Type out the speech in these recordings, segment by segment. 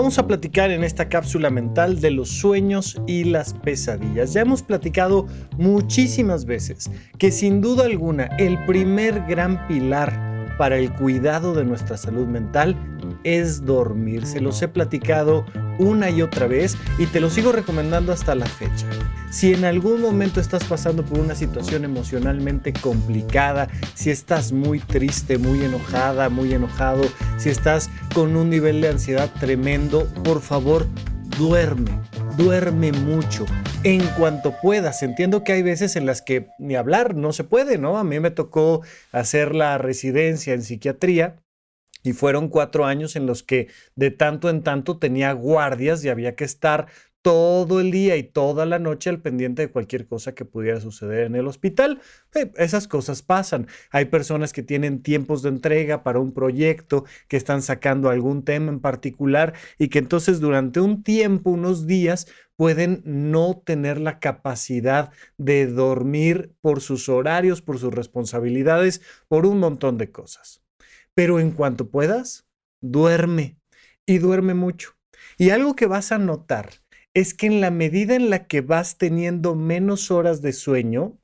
Vamos a platicar en esta cápsula mental de los sueños y las pesadillas. Ya hemos platicado muchísimas veces que sin duda alguna el primer gran pilar para el cuidado de nuestra salud mental es dormir. Se los he platicado una y otra vez y te lo sigo recomendando hasta la fecha. Si en algún momento estás pasando por una situación emocionalmente complicada, si estás muy triste, muy enojada, muy enojado, si estás con un nivel de ansiedad tremendo, por favor, duerme duerme mucho en cuanto puedas. Entiendo que hay veces en las que ni hablar no se puede, ¿no? A mí me tocó hacer la residencia en psiquiatría y fueron cuatro años en los que de tanto en tanto tenía guardias y había que estar todo el día y toda la noche al pendiente de cualquier cosa que pudiera suceder en el hospital. Eh, esas cosas pasan. Hay personas que tienen tiempos de entrega para un proyecto, que están sacando algún tema en particular y que entonces durante un tiempo, unos días, pueden no tener la capacidad de dormir por sus horarios, por sus responsabilidades, por un montón de cosas. Pero en cuanto puedas, duerme y duerme mucho. Y algo que vas a notar es que en la medida en la que vas teniendo menos horas de sueño,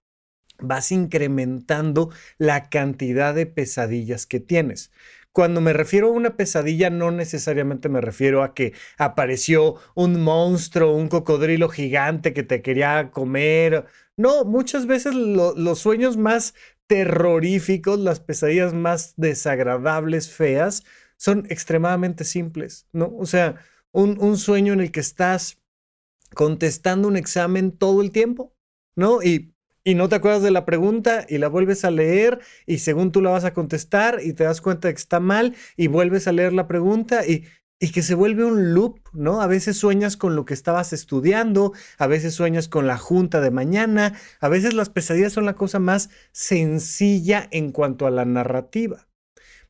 vas incrementando la cantidad de pesadillas que tienes. Cuando me refiero a una pesadilla, no necesariamente me refiero a que apareció un monstruo, un cocodrilo gigante que te quería comer. No, muchas veces los sueños más terroríficos, las pesadillas más desagradables, feas, son extremadamente simples, ¿no? O sea, un, un sueño en el que estás contestando un examen todo el tiempo, ¿no? Y, y no te acuerdas de la pregunta y la vuelves a leer y según tú la vas a contestar y te das cuenta de que está mal y vuelves a leer la pregunta y, y que se vuelve un loop, ¿no? A veces sueñas con lo que estabas estudiando, a veces sueñas con la junta de mañana, a veces las pesadillas son la cosa más sencilla en cuanto a la narrativa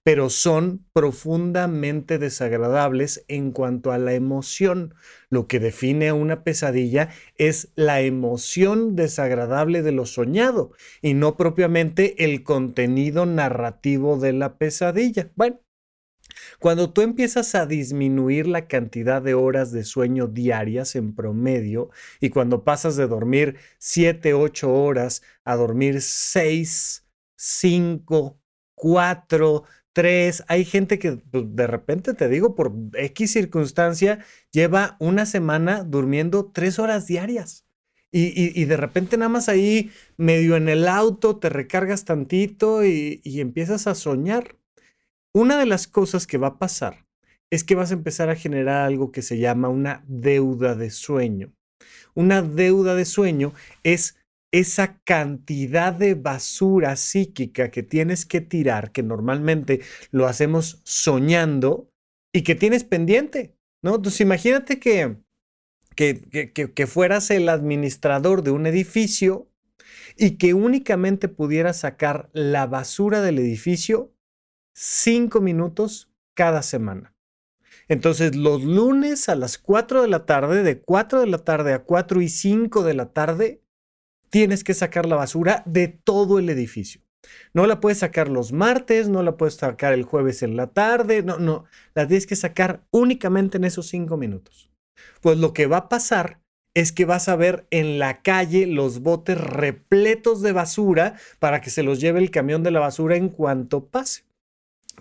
pero son profundamente desagradables en cuanto a la emoción. Lo que define una pesadilla es la emoción desagradable de lo soñado y no propiamente el contenido narrativo de la pesadilla. Bueno, cuando tú empiezas a disminuir la cantidad de horas de sueño diarias en promedio y cuando pasas de dormir 7, 8 horas a dormir 6, 5, 4, tres. Hay gente que pues, de repente, te digo, por X circunstancia, lleva una semana durmiendo tres horas diarias. Y, de repente nada más ahí, medio en el auto, te recargas tantito y, y empiezas a soñar. Una de las cosas que va a pasar es que vas a empezar a generar algo que se llama una deuda de sueño. Una deuda de sueño es esa cantidad de basura psíquica que tienes que tirar, que normalmente lo hacemos soñando y que tienes pendiente, ¿no? Entonces imagínate que, que, que, que fueras el administrador de un edificio y que únicamente pudieras sacar la basura del edificio cinco minutos cada semana. Entonces, los lunes a las 4 de la tarde, de 4 de la tarde a 4 y 5 de la tarde, tienes que sacar la basura de todo el edificio. No la puedes sacar los martes, no la puedes sacar el jueves en la tarde, no, no, la tienes que sacar únicamente en esos cinco minutos. Pues lo que va a pasar es que vas a ver en la calle los botes repletos de basura para que se los lleve el camión de la basura en cuanto pase.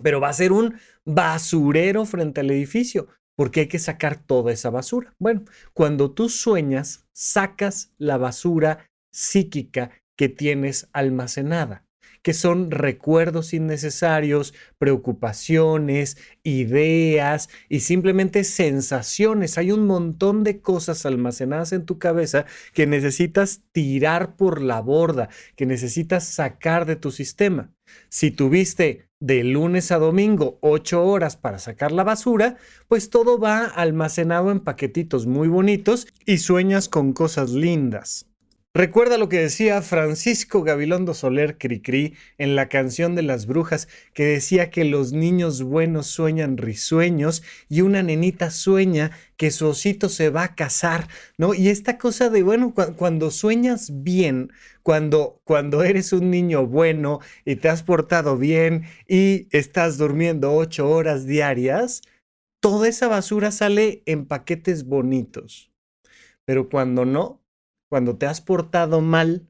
Pero va a ser un basurero frente al edificio porque hay que sacar toda esa basura. Bueno, cuando tú sueñas, sacas la basura psíquica que tienes almacenada, que son recuerdos innecesarios, preocupaciones, ideas y simplemente sensaciones. Hay un montón de cosas almacenadas en tu cabeza que necesitas tirar por la borda, que necesitas sacar de tu sistema. Si tuviste de lunes a domingo ocho horas para sacar la basura, pues todo va almacenado en paquetitos muy bonitos y sueñas con cosas lindas. Recuerda lo que decía Francisco Gabilondo Soler Cricri en la canción de las brujas, que decía que los niños buenos sueñan risueños y una nenita sueña que su osito se va a casar, ¿no? Y esta cosa de, bueno, cuando sueñas bien, cuando, cuando eres un niño bueno y te has portado bien y estás durmiendo ocho horas diarias, toda esa basura sale en paquetes bonitos. Pero cuando no, cuando te has portado mal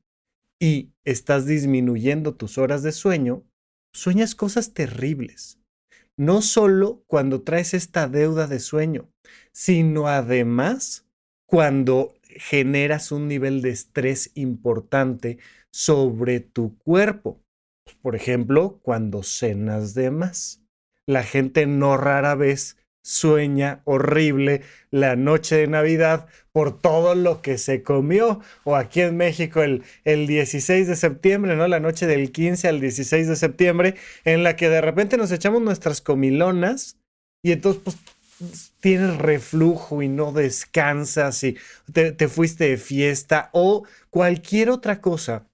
y estás disminuyendo tus horas de sueño, sueñas cosas terribles. No solo cuando traes esta deuda de sueño, sino además cuando generas un nivel de estrés importante sobre tu cuerpo. Por ejemplo, cuando cenas de más. La gente no rara vez sueña horrible la noche de Navidad por todo lo que se comió. O aquí en México el, el 16 de septiembre, ¿no? La noche del 15 al 16 de septiembre, en la que de repente nos echamos nuestras comilonas y entonces pues tienes reflujo y no descansas y te, te fuiste de fiesta o cualquier otra cosa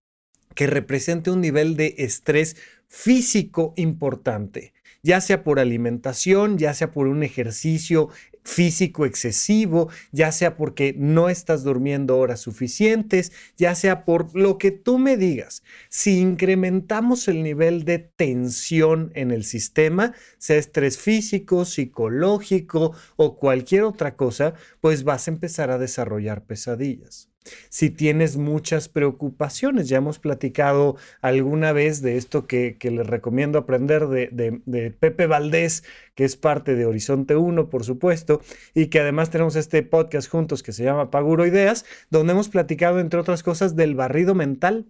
que represente un nivel de estrés físico importante ya sea por alimentación, ya sea por un ejercicio físico excesivo, ya sea porque no estás durmiendo horas suficientes, ya sea por lo que tú me digas. Si incrementamos el nivel de tensión en el sistema, sea estrés físico, psicológico o cualquier otra cosa, pues vas a empezar a desarrollar pesadillas si tienes muchas preocupaciones. Ya hemos platicado alguna vez de esto que, les recomiendo aprender de, Pepe Valdés, que es parte de Horizonte 1, por supuesto, y que además tenemos este podcast juntos que se llama Paguro Ideas, donde hemos platicado, entre otras cosas, del barrido mental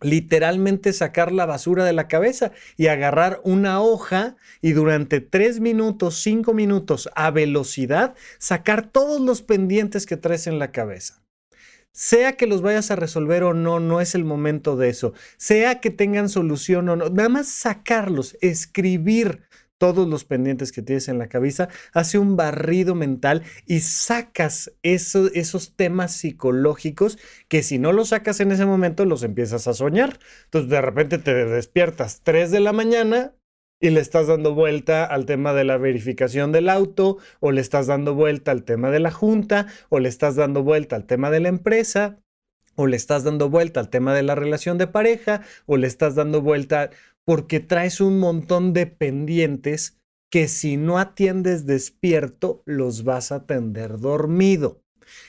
literalmente sacar la basura de la cabeza y agarrar una hoja y durante tres minutos, cinco minutos a velocidad, sacar todos los pendientes que traes en la cabeza. Sea que los vayas a resolver o no, no es el momento de eso. Sea que tengan solución o no, nada más sacarlos, escribir todos los pendientes que tienes en la cabeza, hace un barrido mental y sacas esos temas psicológicos que si no los sacas en ese momento los empiezas a soñar. Entonces de repente te despiertas 3 de la mañana y le estás dando vuelta al tema de la verificación del auto, o le estás dando vuelta al tema de la junta, o le estás dando vuelta al tema de la empresa, o le estás dando vuelta al tema de la relación de pareja, o le estás dando vuelta porque traes un montón de pendientes que si no atiendes despierto, los vas a atender dormido.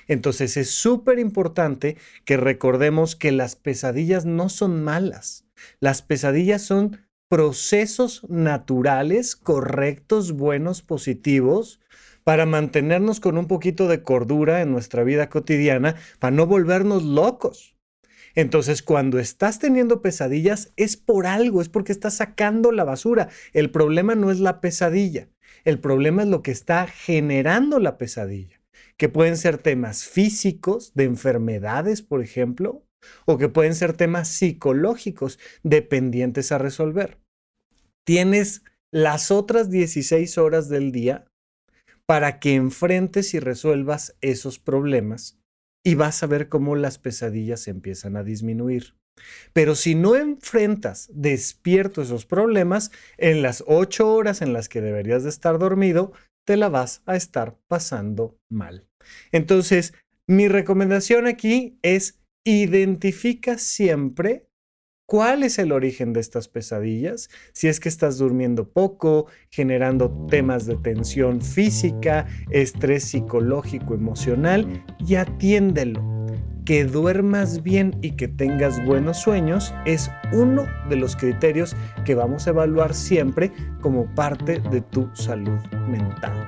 Entonces es súper importante que recordemos que las pesadillas no son malas. Las pesadillas son procesos naturales, correctos, buenos, positivos, para mantenernos con un poquito de cordura en nuestra vida cotidiana, para no volvernos locos. Entonces, cuando estás teniendo pesadillas, es por algo, es porque estás sacando la basura. El problema no es la pesadilla, el problema es lo que está generando la pesadilla, que pueden ser temas físicos, de enfermedades, por ejemplo, o que pueden ser temas psicológicos dependientes a resolver. Tienes las otras 16 horas del día para que enfrentes y resuelvas esos problemas y vas a ver cómo las pesadillas empiezan a disminuir. Pero si no enfrentas despierto esos problemas, en las 8 horas en las que deberías de estar dormido, te la vas a estar pasando mal. Entonces, mi recomendación aquí es identifica siempre cuál es el origen de estas pesadillas, si es que estás durmiendo poco, generando temas de tensión física, estrés psicológico, emocional, y atiéndelo. Que duermas bien y que tengas buenos sueños es uno de los criterios que vamos a evaluar siempre como parte de tu salud mental.